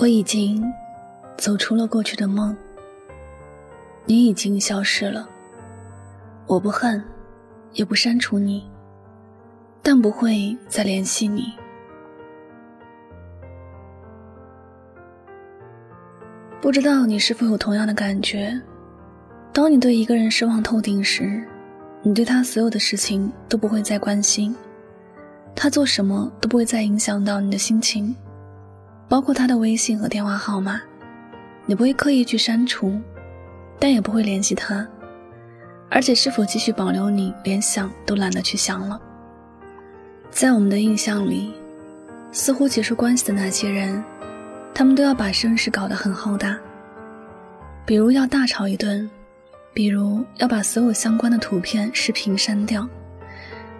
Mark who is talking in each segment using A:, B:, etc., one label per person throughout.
A: 我已经走出了过去的梦，你已经消失了。我不恨，也不删除你，但不会再联系你。不知道你是否有同样的感觉？当你对一个人失望透顶时，你对他所有的事情都不会再关心，他做什么都不会再影响到你的心情。包括他的微信和电话号码，你不会刻意去删除，但也不会联系他，而且是否继续保留你，连想都懒得去想了。在我们的印象里，似乎结束关系的那些人，他们都要把声势搞得很浩大，比如要大吵一顿，比如要把所有相关的图片、视频删掉，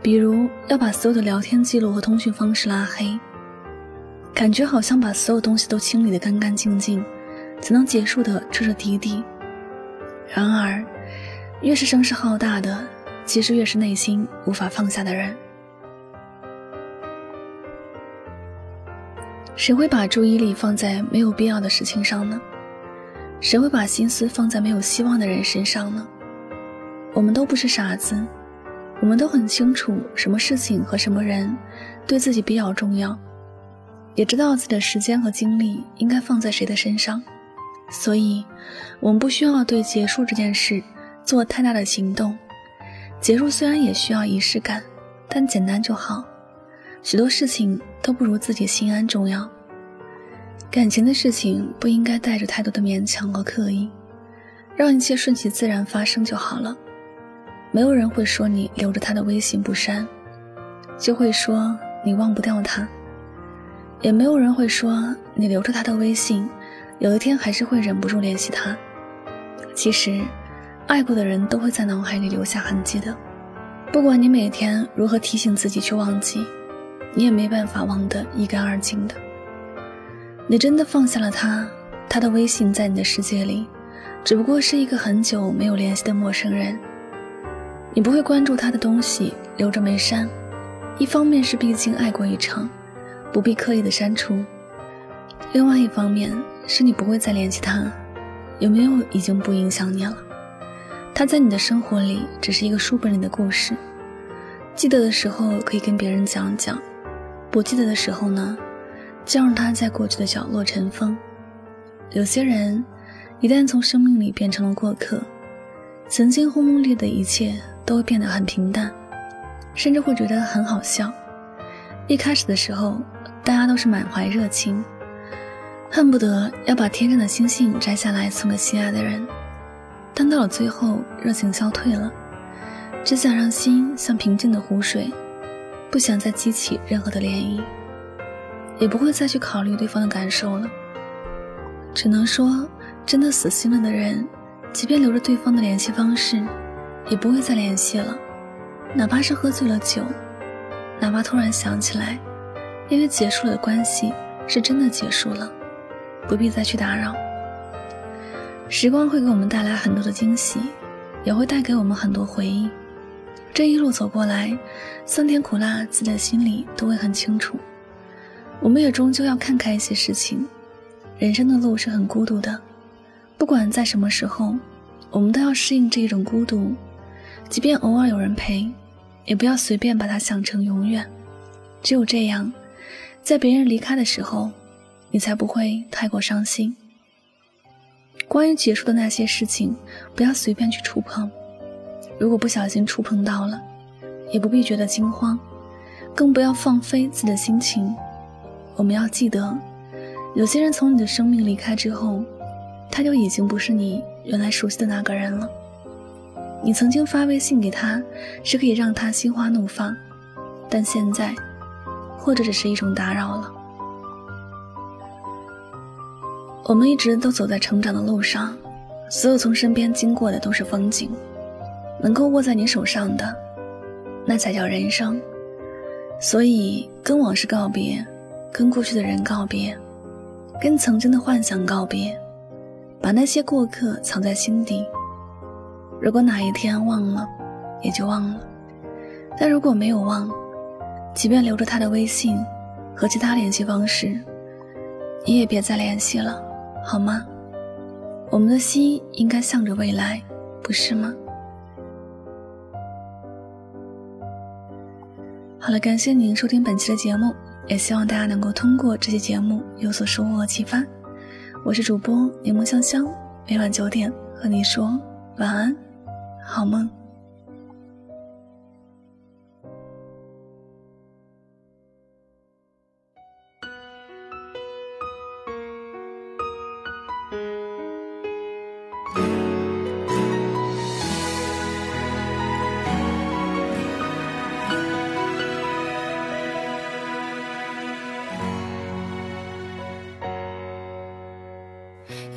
A: 比如要把所有的聊天记录和通讯方式拉黑。感觉好像把所有东西都清理得干干净净，才能结束的彻彻底底。然而，越是声势浩大的，其实越是内心无法放下的人。谁会把注意力放在没有必要的事情上呢？谁会把心思放在没有希望的人身上呢？我们都不是傻子，我们都很清楚什么事情和什么人对自己比较重要。也知道自己的时间和精力应该放在谁的身上，所以，我们不需要对结束这件事做太大的行动。结束虽然也需要仪式感，但简单就好。许多事情都不如自己心安重要。感情的事情不应该带着太多的勉强和刻意，让一切顺其自然发生就好了。没有人会说你留着他的微信不删，就会说你忘不掉他。也没有人会说你留着他的微信，有一天还是会忍不住联系他。其实，爱过的人都会在脑海里留下痕迹的，不管你每天如何提醒自己去忘记，你也没办法忘得一干二净的。你真的放下了他，他的微信在你的世界里，只不过是一个很久没有联系的陌生人。你不会关注他的东西，留着没删，一方面是毕竟爱过一场。不必刻意的删除。另外一方面是你不会再联系他，有没有已经不影响你了。他在你的生活里只是一个书本里的故事，记得的时候可以跟别人讲讲，不记得的时候呢，就让他在过去的角落尘封。有些人一旦从生命里变成了过客，曾经轰轰烈烈的一切都会变得很平淡，甚至会觉得很好笑。一开始的时候。大家都是满怀热情，恨不得要把天上的星星摘下来送给心爱的人。但到了最后，热情消退了，只想让心像平静的湖水，不想再激起任何的涟漪，也不会再去考虑对方的感受了。只能说，真的死心了的人，即便留着对方的联系方式，也不会再联系了。哪怕是喝醉了酒，哪怕突然想起来。因为结束了的关系是真的结束了，不必再去打扰。时光会给我们带来很多的惊喜，也会带给我们很多回忆。这一路走过来，酸甜苦辣，自己的心里都会很清楚。我们也终究要看开一些事情。人生的路是很孤独的，不管在什么时候，我们都要适应这一种孤独。即便偶尔有人陪，也不要随便把它想成永远。只有这样。在别人离开的时候，你才不会太过伤心。关于结束的那些事情，不要随便去触碰。如果不小心触碰到了，也不必觉得惊慌，更不要放飞自己的心情。我们要记得，有些人从你的生命离开之后，他就已经不是你原来熟悉的那个人了。你曾经发微信给他，是可以让他心花怒放，但现在。或者只是一种打扰了。我们一直都走在成长的路上，所有从身边经过的都是风景，能够握在你手上的，那才叫人生。所以，跟往事告别，跟过去的人告别，跟曾经的幻想告别，把那些过客藏在心底。如果哪一天忘了，也就忘了；但如果没有忘，即便留着他的微信和其他联系方式，你也别再联系了，好吗？我们的心应该向着未来，不是吗？好了，感谢您收听本期的节目，也希望大家能够通过这期节目有所收获和启发。我是主播柠檬香香，每晚九点和你说晚安，好梦。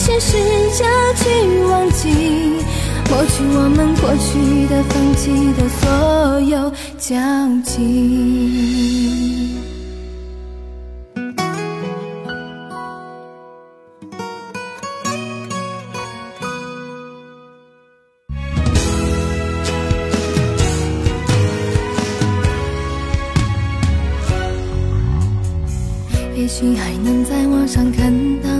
B: 开始试着去忘记，抹去我们过去的、放弃的所有交集。也许还能在网上看到。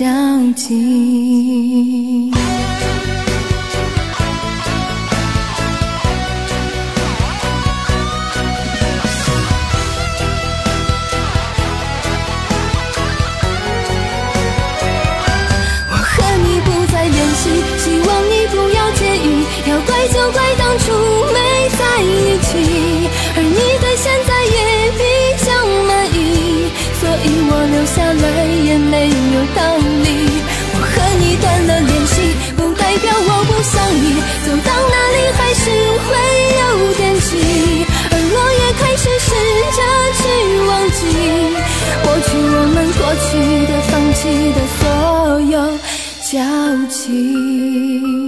B: 交集。我和你不再联系，希望你不要介意。要怪就怪当初没在一起，而你对现在也比较满意。所以我留下来也没有道理。要我不想你。走到哪里还是会有惦记，而我也开始试着去忘记，抹去我们过去的、放弃的所有交集。